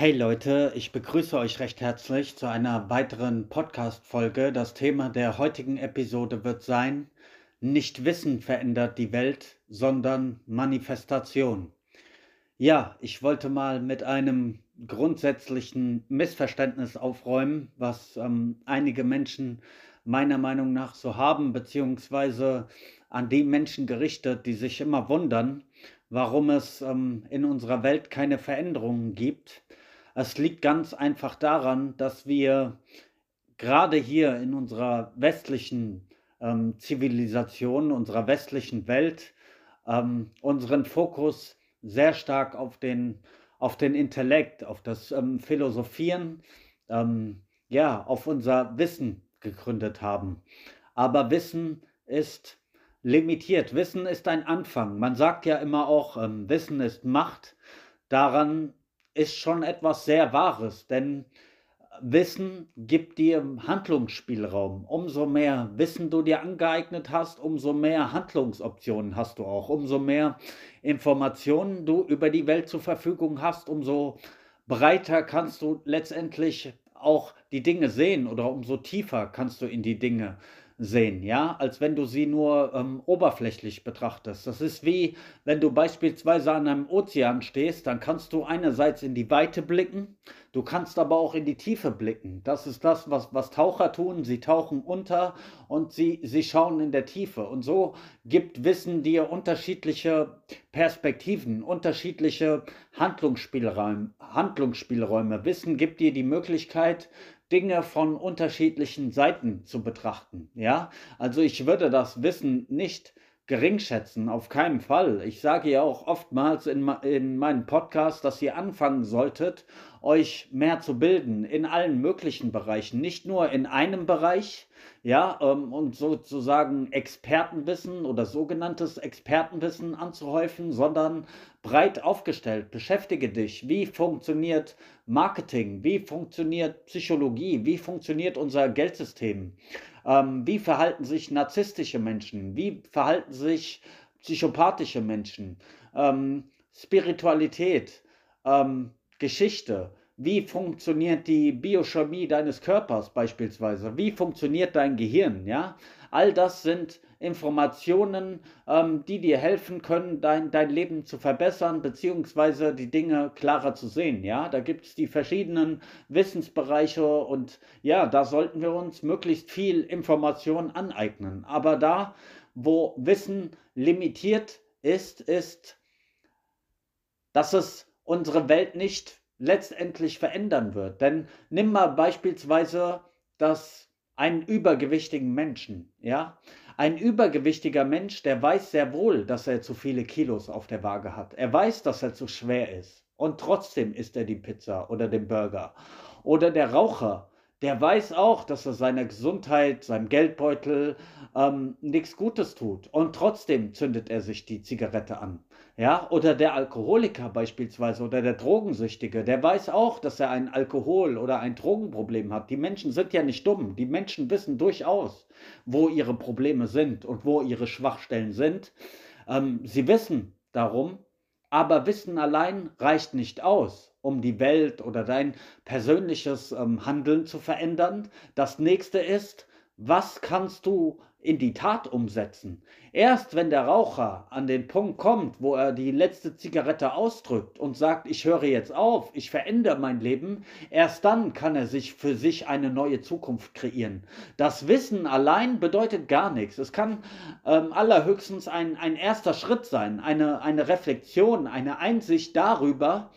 Hey Leute, ich begrüße euch recht herzlich zu einer weiteren Podcast-Folge. Das Thema der heutigen Episode wird sein: Nicht Wissen verändert die Welt, sondern Manifestation. Ja, ich wollte mal mit einem grundsätzlichen Missverständnis aufräumen, was ähm, einige Menschen meiner Meinung nach so haben, beziehungsweise an die Menschen gerichtet, die sich immer wundern, warum es ähm, in unserer Welt keine Veränderungen gibt es liegt ganz einfach daran, dass wir gerade hier in unserer westlichen ähm, Zivilisation, unserer westlichen Welt, ähm, unseren Fokus sehr stark auf den, auf den Intellekt, auf das ähm, Philosophieren, ähm, ja, auf unser Wissen gegründet haben. Aber Wissen ist limitiert. Wissen ist ein Anfang. Man sagt ja immer auch, ähm, Wissen ist Macht. Daran ist schon etwas sehr Wahres, denn Wissen gibt dir Handlungsspielraum. Umso mehr Wissen du dir angeeignet hast, umso mehr Handlungsoptionen hast du auch. Umso mehr Informationen du über die Welt zur Verfügung hast, umso breiter kannst du letztendlich auch die Dinge sehen oder umso tiefer kannst du in die Dinge sehen, ja, als wenn du sie nur ähm, oberflächlich betrachtest. Das ist wie, wenn du beispielsweise an einem Ozean stehst, dann kannst du einerseits in die Weite blicken, du kannst aber auch in die Tiefe blicken. Das ist das, was, was Taucher tun. Sie tauchen unter und sie, sie schauen in der Tiefe. Und so gibt Wissen dir unterschiedliche Perspektiven, unterschiedliche Handlungsspielräume. Handlungsspielräume. Wissen gibt dir die Möglichkeit, Dinge von unterschiedlichen Seiten zu betrachten. Ja, also ich würde das Wissen nicht geringschätzen, auf keinen Fall. Ich sage ja auch oftmals in, in meinen Podcasts, dass ihr anfangen solltet, euch mehr zu bilden in allen möglichen Bereichen, nicht nur in einem Bereich, ja, ähm, und sozusagen Expertenwissen oder sogenanntes Expertenwissen anzuhäufen, sondern breit aufgestellt. Beschäftige dich, wie funktioniert Marketing, wie funktioniert Psychologie, wie funktioniert unser Geldsystem, ähm, wie verhalten sich narzisstische Menschen, wie verhalten sich psychopathische Menschen, ähm, Spiritualität, ähm, Geschichte, wie funktioniert die Biochemie deines Körpers beispielsweise, wie funktioniert dein Gehirn, ja. All das sind Informationen, ähm, die dir helfen können, dein, dein Leben zu verbessern, beziehungsweise die Dinge klarer zu sehen. Ja, da gibt es die verschiedenen Wissensbereiche und ja, da sollten wir uns möglichst viel Information aneignen. Aber da, wo Wissen limitiert ist, ist, dass es unsere Welt nicht letztendlich verändern wird. Denn nimm mal beispielsweise das einen übergewichtigen Menschen, ja? Ein übergewichtiger Mensch, der weiß sehr wohl, dass er zu viele Kilos auf der Waage hat. Er weiß, dass er zu schwer ist. Und trotzdem isst er die Pizza oder den Burger. Oder der Raucher, der weiß auch, dass er seiner Gesundheit, seinem Geldbeutel ähm, nichts Gutes tut. Und trotzdem zündet er sich die Zigarette an. Ja, oder der Alkoholiker beispielsweise oder der Drogensüchtige, der weiß auch, dass er ein Alkohol- oder ein Drogenproblem hat. Die Menschen sind ja nicht dumm. Die Menschen wissen durchaus, wo ihre Probleme sind und wo ihre Schwachstellen sind. Ähm, sie wissen darum, aber Wissen allein reicht nicht aus, um die Welt oder dein persönliches ähm, Handeln zu verändern. Das nächste ist, was kannst du in die Tat umsetzen. Erst wenn der Raucher an den Punkt kommt, wo er die letzte Zigarette ausdrückt und sagt, ich höre jetzt auf, ich verändere mein Leben, erst dann kann er sich für sich eine neue Zukunft kreieren. Das Wissen allein bedeutet gar nichts. Es kann ähm, allerhöchstens ein, ein erster Schritt sein, eine, eine Reflexion, eine Einsicht darüber,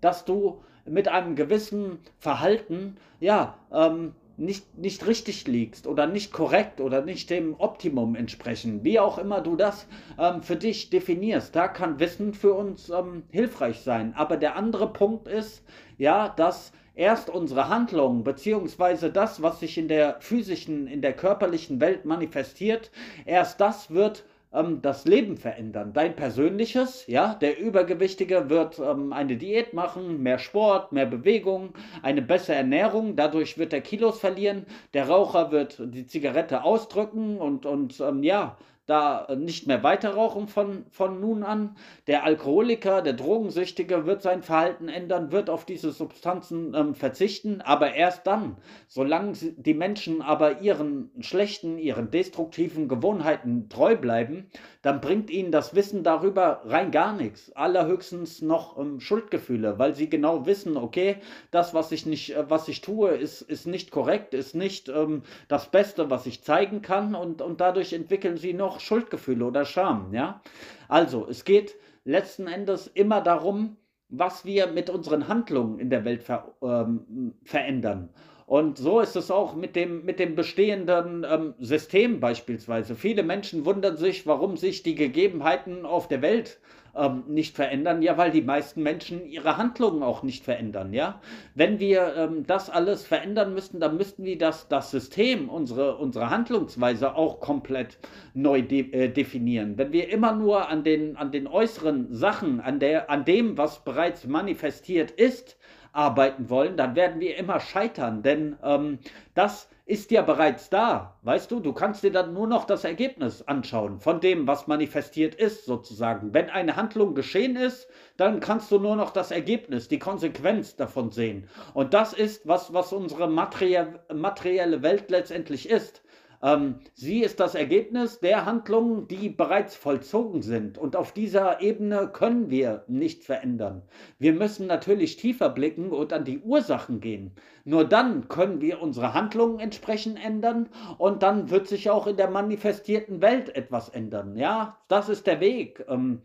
dass du mit einem gewissen Verhalten, ja, ähm, nicht, nicht richtig liegst oder nicht korrekt oder nicht dem Optimum entsprechen, wie auch immer du das ähm, für dich definierst, da kann Wissen für uns ähm, hilfreich sein. Aber der andere Punkt ist, ja, dass erst unsere Handlungen beziehungsweise das, was sich in der physischen, in der körperlichen Welt manifestiert, erst das wird ähm, das Leben verändern. Dein persönliches, ja, der Übergewichtige wird ähm, eine Diät machen, mehr Sport, mehr Bewegung, eine bessere Ernährung, dadurch wird er Kilos verlieren. Der Raucher wird die Zigarette ausdrücken und, und ähm, ja, da nicht mehr weiter rauchen von, von nun an. Der Alkoholiker, der Drogensüchtige wird sein Verhalten ändern, wird auf diese Substanzen ähm, verzichten, aber erst dann, solange die Menschen aber ihren schlechten, ihren destruktiven Gewohnheiten treu bleiben, dann bringt ihnen das Wissen darüber rein gar nichts. Allerhöchstens noch ähm, Schuldgefühle, weil sie genau wissen, okay, das, was ich nicht, äh, was ich tue, ist, ist nicht korrekt, ist nicht ähm, das Beste, was ich zeigen kann und, und dadurch entwickeln sie noch Schuldgefühle oder Scham, ja. Also, es geht letzten Endes immer darum, was wir mit unseren Handlungen in der Welt ver, ähm, verändern. Und so ist es auch mit dem, mit dem bestehenden ähm, System beispielsweise. Viele Menschen wundern sich, warum sich die Gegebenheiten auf der Welt ähm, nicht verändern. Ja, weil die meisten Menschen ihre Handlungen auch nicht verändern. Ja, wenn wir ähm, das alles verändern müssten, dann müssten wir das, das System, unsere, unsere Handlungsweise auch komplett neu de äh, definieren. Wenn wir immer nur an den, an den äußeren Sachen, an, der, an dem, was bereits manifestiert ist, arbeiten wollen, dann werden wir immer scheitern, denn ähm, das ist ja bereits da, weißt du, du kannst dir dann nur noch das Ergebnis anschauen von dem, was manifestiert ist, sozusagen. Wenn eine Handlung geschehen ist, dann kannst du nur noch das Ergebnis, die Konsequenz davon sehen. Und das ist, was, was unsere materielle Welt letztendlich ist. Ähm, sie ist das Ergebnis der Handlungen, die bereits vollzogen sind. Und auf dieser Ebene können wir nicht verändern. Wir müssen natürlich tiefer blicken und an die Ursachen gehen. Nur dann können wir unsere Handlungen entsprechend ändern und dann wird sich auch in der manifestierten Welt etwas ändern. Ja, das ist der Weg. Ähm,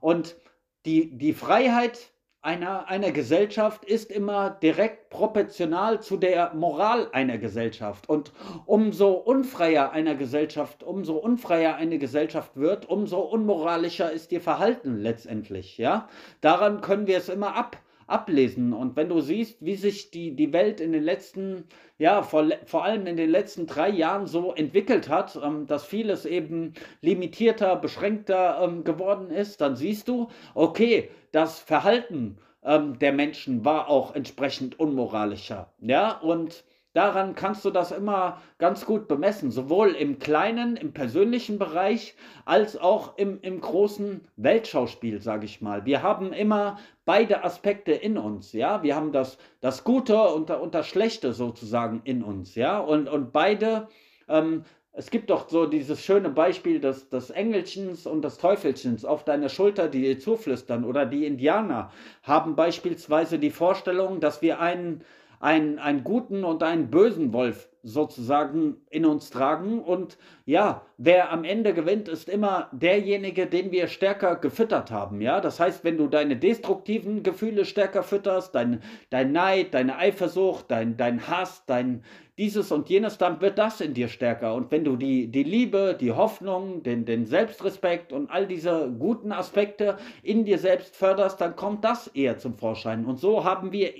und die, die Freiheit einer, einer Gesellschaft ist immer direkt proportional zu der Moral einer Gesellschaft. Und umso unfreier einer Gesellschaft, umso unfreier eine Gesellschaft wird, umso unmoralischer ist ihr Verhalten letztendlich. Ja? Daran können wir es immer ab, ablesen. Und wenn du siehst, wie sich die, die Welt in den letzten, ja, vor, vor allem in den letzten drei Jahren so entwickelt hat, ähm, dass vieles eben limitierter, beschränkter ähm, geworden ist, dann siehst du, okay, das Verhalten ähm, der Menschen war auch entsprechend unmoralischer. Ja, und daran kannst du das immer ganz gut bemessen, sowohl im kleinen, im persönlichen Bereich, als auch im, im großen Weltschauspiel, sage ich mal. Wir haben immer beide Aspekte in uns, ja. Wir haben das, das Gute und, und das Schlechte sozusagen in uns, ja. Und, und beide ähm, es gibt doch so dieses schöne Beispiel des, des Engelchens und des Teufelchens auf deiner Schulter, die dir zuflüstern. Oder die Indianer haben beispielsweise die Vorstellung, dass wir einen, einen, einen guten und einen bösen Wolf sozusagen in uns tragen. Und ja, wer am Ende gewinnt, ist immer derjenige, den wir stärker gefüttert haben. Ja, das heißt, wenn du deine destruktiven Gefühle stärker fütterst, dein, dein Neid, deine Eifersucht, dein, dein Hass, dein, dieses und jenes, dann wird das in dir stärker. Und wenn du die, die Liebe, die Hoffnung, den, den Selbstrespekt und all diese guten Aspekte in dir selbst förderst, dann kommt das eher zum Vorschein. Und so haben wir,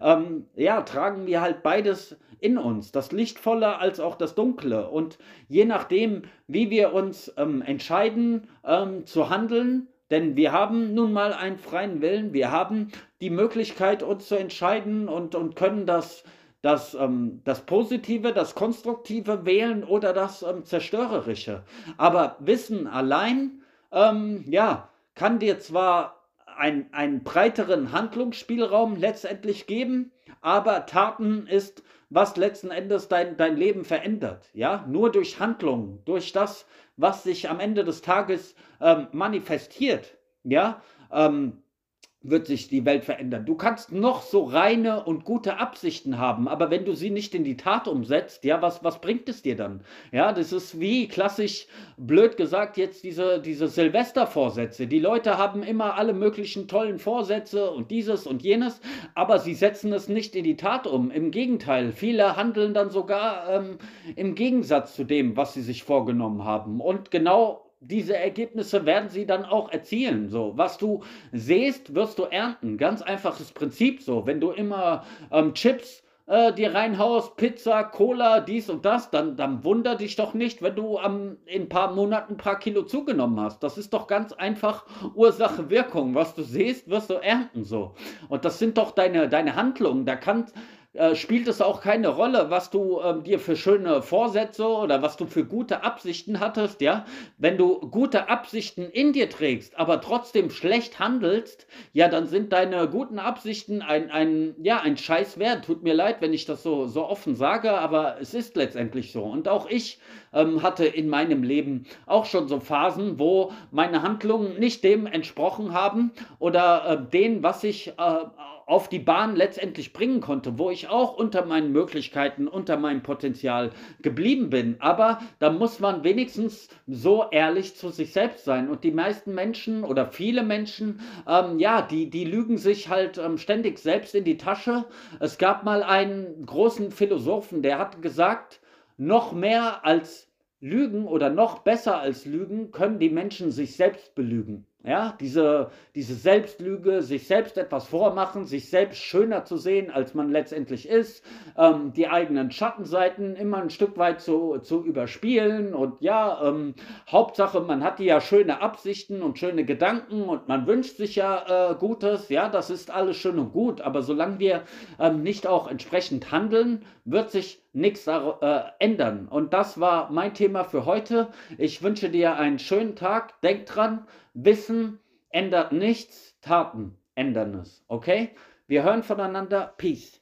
ähm, ja, tragen wir halt beides in uns, das Lichtvolle als auch das Dunkle. Und je nachdem, wie wir uns ähm, entscheiden ähm, zu handeln, denn wir haben nun mal einen freien Willen, wir haben die Möglichkeit, uns zu entscheiden und, und können das das, ähm, das Positive, das Konstruktive wählen oder das ähm, Zerstörerische. Aber Wissen allein, ähm, ja, kann dir zwar ein, einen breiteren Handlungsspielraum letztendlich geben, aber Taten ist, was letzten Endes dein, dein Leben verändert. Ja, nur durch Handlungen, durch das, was sich am Ende des Tages ähm, manifestiert. Ja, ähm, wird sich die Welt verändern. Du kannst noch so reine und gute Absichten haben, aber wenn du sie nicht in die Tat umsetzt, ja, was, was bringt es dir dann? Ja, das ist wie klassisch blöd gesagt jetzt diese, diese Silvestervorsätze. Die Leute haben immer alle möglichen tollen Vorsätze und dieses und jenes, aber sie setzen es nicht in die Tat um. Im Gegenteil, viele handeln dann sogar ähm, im Gegensatz zu dem, was sie sich vorgenommen haben. Und genau diese Ergebnisse werden sie dann auch erzielen. So, was du siehst, wirst du ernten. Ganz einfaches Prinzip so. Wenn du immer ähm, Chips äh, dir reinhaust, Pizza, Cola, dies und das, dann, dann wunder dich doch nicht, wenn du ähm, in ein paar Monaten ein paar Kilo zugenommen hast. Das ist doch ganz einfach Ursache-Wirkung. Was du siehst, wirst du ernten so. Und das sind doch deine, deine Handlungen. Da kann äh, spielt es auch keine Rolle, was du ähm, dir für schöne Vorsätze oder was du für gute Absichten hattest, ja. Wenn du gute Absichten in dir trägst, aber trotzdem schlecht handelst, ja, dann sind deine guten Absichten ein, ein, ja, ein Scheiß wert. Tut mir leid, wenn ich das so, so offen sage, aber es ist letztendlich so. Und auch ich ähm, hatte in meinem Leben auch schon so Phasen, wo meine Handlungen nicht dem entsprochen haben oder äh, dem, was ich äh, auf die Bahn letztendlich bringen konnte, wo ich auch unter meinen Möglichkeiten, unter meinem Potenzial geblieben bin. Aber da muss man wenigstens so ehrlich zu sich selbst sein. Und die meisten Menschen oder viele Menschen, ähm, ja, die, die lügen sich halt ähm, ständig selbst in die Tasche. Es gab mal einen großen Philosophen, der hat gesagt, noch mehr als Lügen oder noch besser als Lügen können die Menschen sich selbst belügen. Ja, diese, diese Selbstlüge, sich selbst etwas vormachen, sich selbst schöner zu sehen, als man letztendlich ist, ähm, die eigenen Schattenseiten immer ein Stück weit zu, zu überspielen und ja, ähm, Hauptsache, man hat ja schöne Absichten und schöne Gedanken und man wünscht sich ja äh, Gutes, ja, das ist alles schön und gut, aber solange wir ähm, nicht auch entsprechend handeln, wird sich nichts äh, ändern. Und das war mein Thema für heute. Ich wünsche dir einen schönen Tag. Denk dran, Wissen ändert nichts, Taten ändern es. Okay? Wir hören voneinander. Peace.